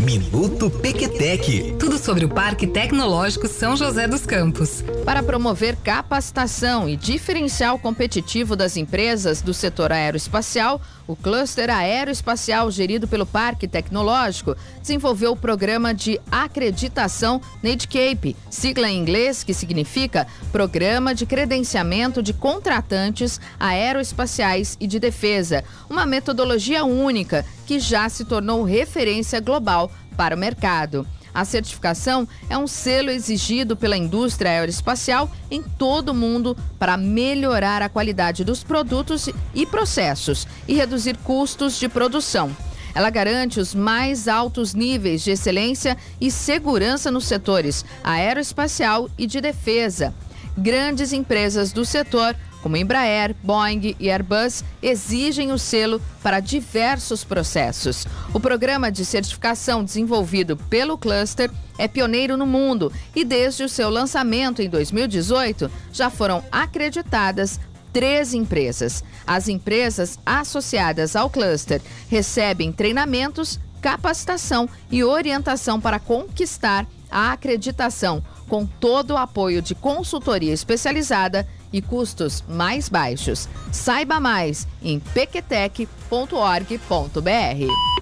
Minuto Pequetec. Tudo sobre o Parque Tecnológico São José dos Campos. Para promover capacitação e diferencial competitivo das empresas do setor aeroespacial, o cluster aeroespacial gerido pelo Parque Tecnológico desenvolveu o programa de acreditação NADCAPE, sigla em inglês que significa Programa de Credenciamento de Contratantes Aeroespaciais e de Defesa, uma metodologia única que já se tornou referência global para o mercado. A certificação é um selo exigido pela indústria aeroespacial em todo o mundo para melhorar a qualidade dos produtos e processos e reduzir custos de produção. Ela garante os mais altos níveis de excelência e segurança nos setores aeroespacial e de defesa. Grandes empresas do setor como Embraer, Boeing e Airbus, exigem o selo para diversos processos. O programa de certificação desenvolvido pelo cluster é pioneiro no mundo e, desde o seu lançamento em 2018, já foram acreditadas três empresas. As empresas associadas ao cluster recebem treinamentos, capacitação e orientação para conquistar a acreditação, com todo o apoio de consultoria especializada e custos mais baixos. Saiba mais em pequetec.org.br.